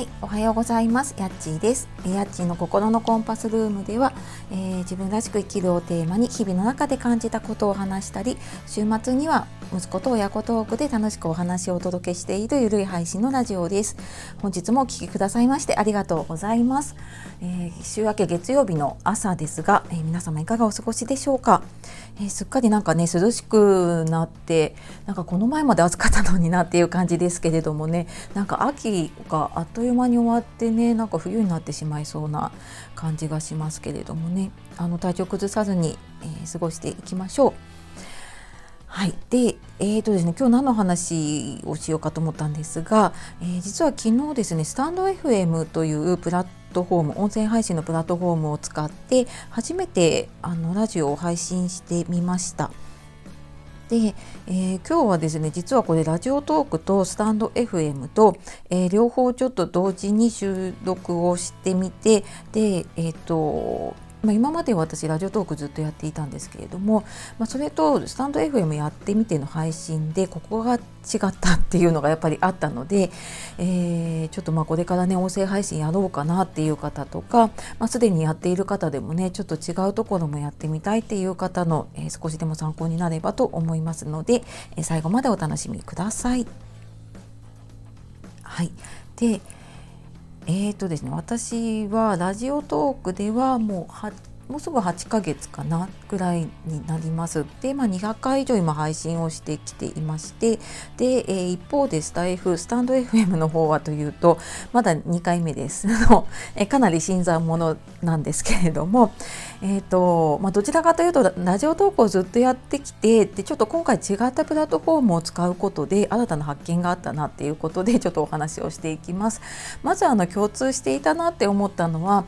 はい、おはようございます。やっちーです。やっちーの心のコンパスルームでは、えー、自分らしく生きるをテーマに日々の中で感じたことを話したり、週末には息子と親子トークで楽しくお話をお届けしているゆるい配信のラジオです。本日もお聴きくださいましてありがとうございます。えー、週明け月曜日の朝ですが、えー、皆様いかがお過ごしでしょうか？えー、すっかりなんかね涼しくなってなんかこの前まで暑かったのになっていう感じですけれどもねなんか秋があっという間に終わってねなんか冬になってしまいそうな感じがしますけれどもねあの体調崩さずに、えー、過ごしていきましょう。はい、で、えーとですね、今日何の話をしようかと思ったんですが、えー、実は昨日ですねスタンド FM というプラットフォーム音声配信のプラットフォームを使って初めてあのラジオを配信してみました。で、えー、今日はですね実はこれラジオトークとスタンド FM と、えー、両方ちょっと同時に収録をしてみてでえっ、ー、とまあ、今まで私ラジオトークずっとやっていたんですけれども、まあ、それとスタンド FM やってみての配信でここが違ったっていうのがやっぱりあったので、えー、ちょっとまあこれからね音声配信やろうかなっていう方とか、まあ、すでにやっている方でもねちょっと違うところもやってみたいっていう方の、えー、少しでも参考になればと思いますので、えー、最後までお楽しみください。はいでえーとですね、私はラジオトークではもうもうすぐ8ヶ月かなぐらいになります。で、まあ、200回以上今配信をしてきていましてで、えー、一方でスタイフスタンド FM の方はというとまだ2回目です、えかなり新参者なんですけれども、えーとまあ、どちらかというとラジオ投稿をずっとやってきてでちょっと今回違ったプラットフォームを使うことで新たな発見があったなっていうことでちょっとお話をしていきます。まずあの共通していたなって思ったのは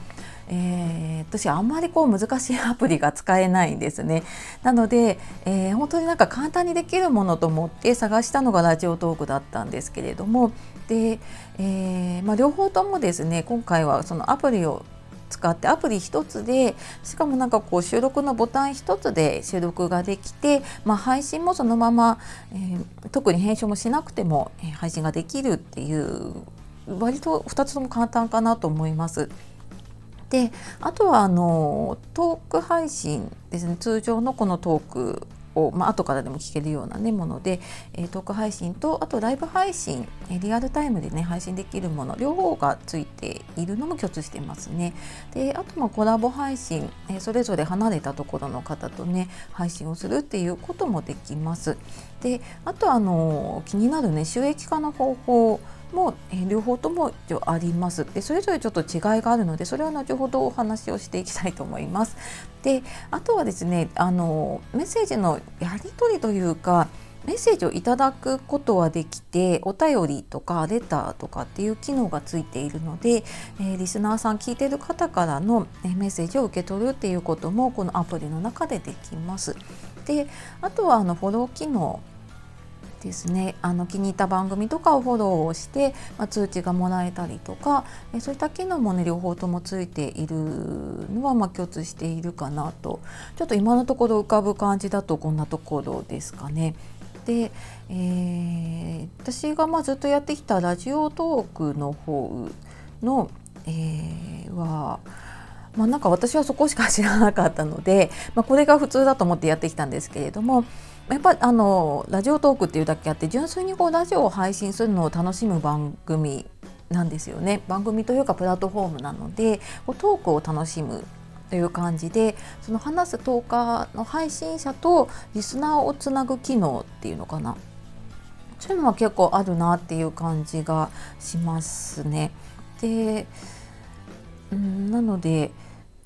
えー、私あんまりこう難しいアプリが使えないんですね。なので、えー、本当になんか簡単にできるものと思って探したのがラジオトークだったんですけれどもで、えー、まあ、両方ともですね今回はそのアプリを使ってアプリ1つでしかもなんかこう収録のボタン1つで収録ができて、まあ、配信もそのまま、えー、特に編集もしなくても、配信ができるっていう割と2つとも簡単かなと思います。であとはあのトーク配信ですね通常のこのトークを、まあ後からでも聞けるような、ね、もので、えー、トーク配信とあとライブ配信、えリアルタイムでね配信できるもの両方がついているのも共通してますね。であとまコラボ配信、えー、それぞれ離れたところの方とね配信をするっていうこともできます。であとあの気になるね収益化の方法も、え、両方ともありますでそれぞれちょっと違いがあるのでそれは後ほどお話をしていきたいと思います。であとはですねあのメッセージのやり取りというかメッセージをいただくことはできてお便りとかレターとかっていう機能がついているので、えー、リスナーさん聞いてる方からのメッセージを受け取るっていうこともこのアプリの中でできます。であとはあのフォロー機能ですねあの気に入った番組とかをフォローをして、まあ、通知がもらえたりとかえそういった機能もね両方ともついているのはま共通しているかなとちょっと今のところ浮かぶ感じだとこんなところですかね。で、えー、私がまずっとやってきたラジオトークの方の、えー、はまあ、なんか私はそこしか知らなかったので、まあ、これが普通だと思ってやってきたんですけれどもやっぱあのラジオトークっていうだけあって純粋にこうラジオを配信するのを楽しむ番組なんですよね番組というかプラットフォームなのでこうトークを楽しむという感じでその話すトーカーの配信者とリスナーをつなぐ機能っていうのかなそういうのは結構あるなっていう感じがしますね。でうんなので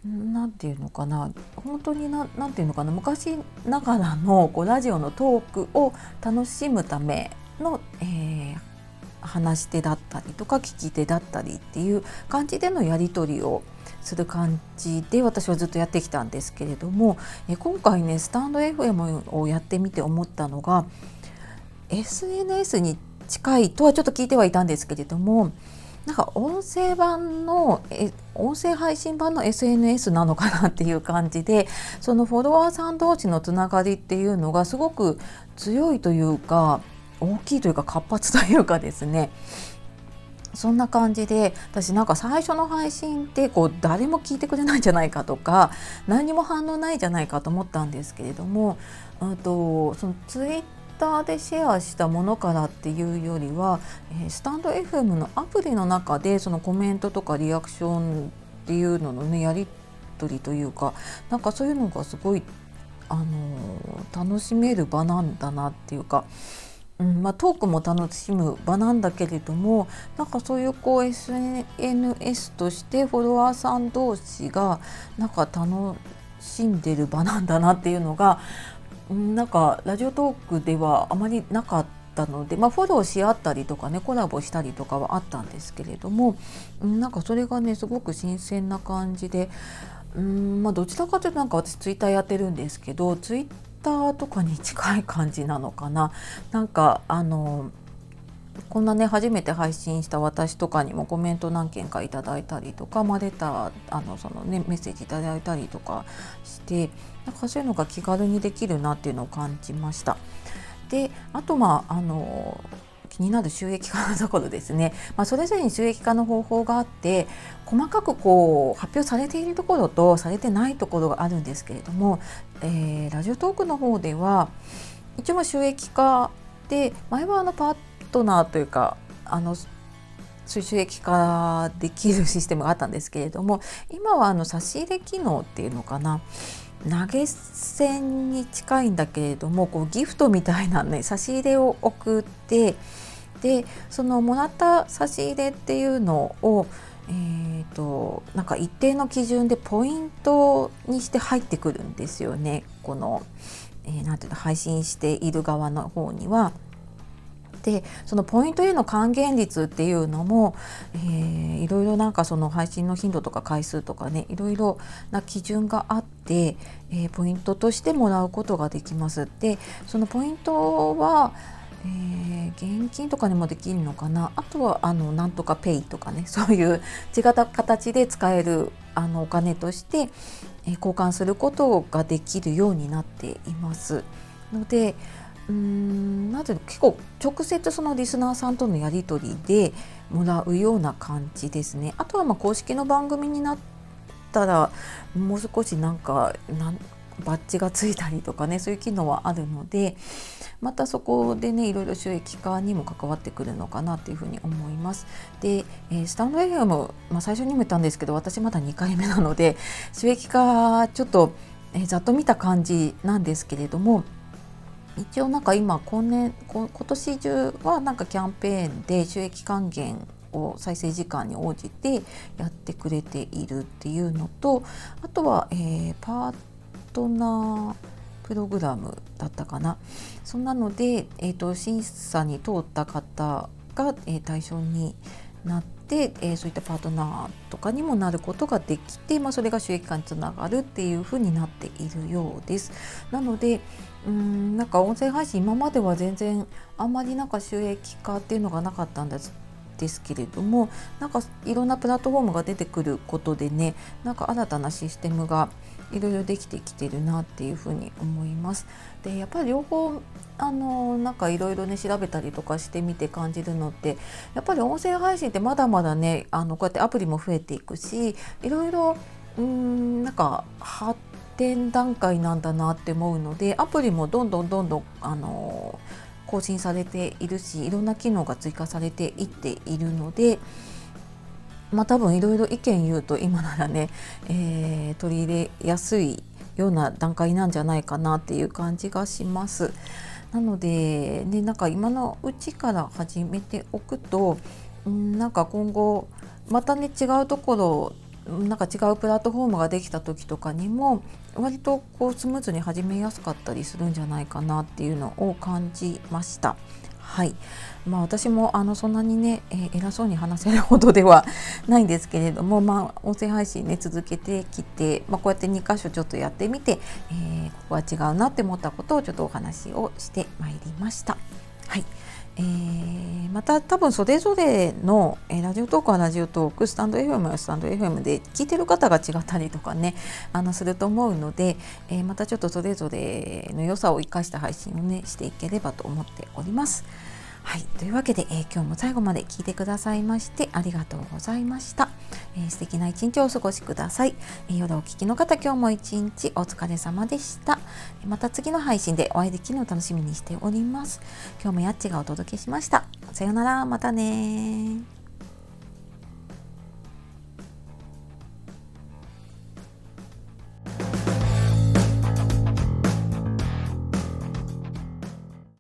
なんていうのかな本当にななんていうのかな昔ながらのこうラジオのトークを楽しむための、えー、話し手だったりとか聞き手だったりっていう感じでのやり取りをする感じで私はずっとやってきたんですけれども、え今回ねスタンド FM をやってみて思ったのが SNS に近いとはちょっと聞いてはいたんですけれどもなんか音声版のえ音声配信版の SNS なのかなっていう感じでそのフォロワーさん同士のつながりっていうのがすごく強いというか大きいというか活発というかですね。そんな感じで私なんか最初の配信ってこう誰も聞いてくれないんじゃないかとか何も反応ないんじゃないかと思ったんですけれどもあとそのツイッターでシェアしたものからっていうよりは、え、スタンド FM のアプリの中でそのコメントとかリアクションっていうののねやり取りというかなんかそういうのがすごい、あの、楽しめる場なんだなっていうか。うんまあ、トークも楽しむ場なんだけれどもなんかそういうこう SNS としてフォロワーさん同士がなんか楽しんでる場なんだなっていうのがなんかラジオトークではあまりなかったので、まあ、フォローし合ったりとかねコラボしたりとかはあったんですけれどもなんかそれがねすごく新鮮な感じでうんまあどちらかというとなんか私ツイッターやってるんですけどツイッターとかに近い感じなのかな。なんかあのこんなね初めて配信した私とかにもコメント何件かいただいたりとか、まあ、レターあのその、ね、メッセージいただいたりとかしてなんかそういうのが気軽にできるなっていうのを感じました。であとまああの気になる収益化のところですね、まあ、それぞれに収益化の方法があって細かくこう発表されているところとされてないところがあるんですけれども、えー、ラジオトークの方では一応収益化で前はあのパートナーというかあの収益化できるシステムがあったんですけれども今はあの差し入れ機能っていうのかな投げ銭に近いんだけれどもこうギフトみたいなね差し入れを送ってでそのもらった差し入れっていうのをえーと、なんか一定の基準でポイントにして入ってくるんですよねこの、えー、ていうの配信している側の方には。でそのポイントへの還元率っていうのも、えー、いろいろなんかその配信の頻度とか回数とかねいろいろな基準があって、えー、ポイントとしてもらうことができます。でそのポイントはえー、現金とかにもできるのかな？あとはあのなんとかペイとかね そういう違った形で使えるあのお金として、えー、交換することができるようになっていますのでうんなぜ結構直接そのリスナーさんとのやり取りでもらうような感じですねあとはまあ公式の番組になったらもう少しなんかなんバッジがついたりとかねそういう機能はあるのでまたそこでねいろいろ収益化にも関わってくるのかなっていうふうに思います。で、えー、スタンド FM、まあ、最初にも言ったんですけど私まだ2回目なので収益化ちょっと、えー、ざっと見た感じなんですけれども一応なんか今今年今年中はなんかキャンペーンで収益還元を再生時間に応じてやってくれているっていうのとあとは、えー、パートナープログラムだったかなそんなので、えーと、審査に通った方が、えー、対象になって、えー、そういったパートナーとかにもなることができて、まあ、それが収益化につながるっていうふうになっているようです。なのでうんなんか音声配信今までは全然あんまりなんか収益化っていうのがなかったんですですけれどもなんかいろんなプラットフォームが出てくることでねなんか新たなシステムがいろいろできてきてるなっていうふうに思います。でやっぱり両方あのなんかいろいろね調べたりとかしてみて感じるのってやっぱり音声配信ってまだまだねあのこうやってアプリも増えていくしいろいろうんなんか発展段階なんだなって思うのでアプリもどんどんどんどんあの更新されているしいろんな機能が追加されていっているのでまあ多分いろいろ意見言うと今ならね、えー、取り入れやすいような段階なんじゃないかなっていう感じがします。なので、ね、なんか今のうちから始めておくと、ん、なんか今後またね違うところなんか違うプラットフォームができた時とかにも割とこうスムーズに始めやすかったりするんじゃないかなっていうのを感じました。はいまあ、私もあのそんなにね、えー、偉そうに話せるほどではないんですけれども、まあ、音声配信ね続けてきて、まあ、こうやって2箇所ちょっとやってみて、えー、ここは違うなって思ったことをちょっとお話をしてまいりました。はいえー、また多分それぞれの、えー、ラジオトークはラジオトークスタンド FM はスタンド FM で聞いてる方が違ったりとかねあのすると思うので、えー、またちょっとそれぞれの良さを生かした配信をねしていければと思っております。はい、というわけで、えー、今日も最後まで聞いてくださいましてありがとうございました。えー、素敵な一日をお過ごしください。えー、夜お聴きの方、今日も一日お疲れ様でした。また次の配信でお会いできるのを楽しみにしております。今日もやっちがお届けしました。さようなら、またね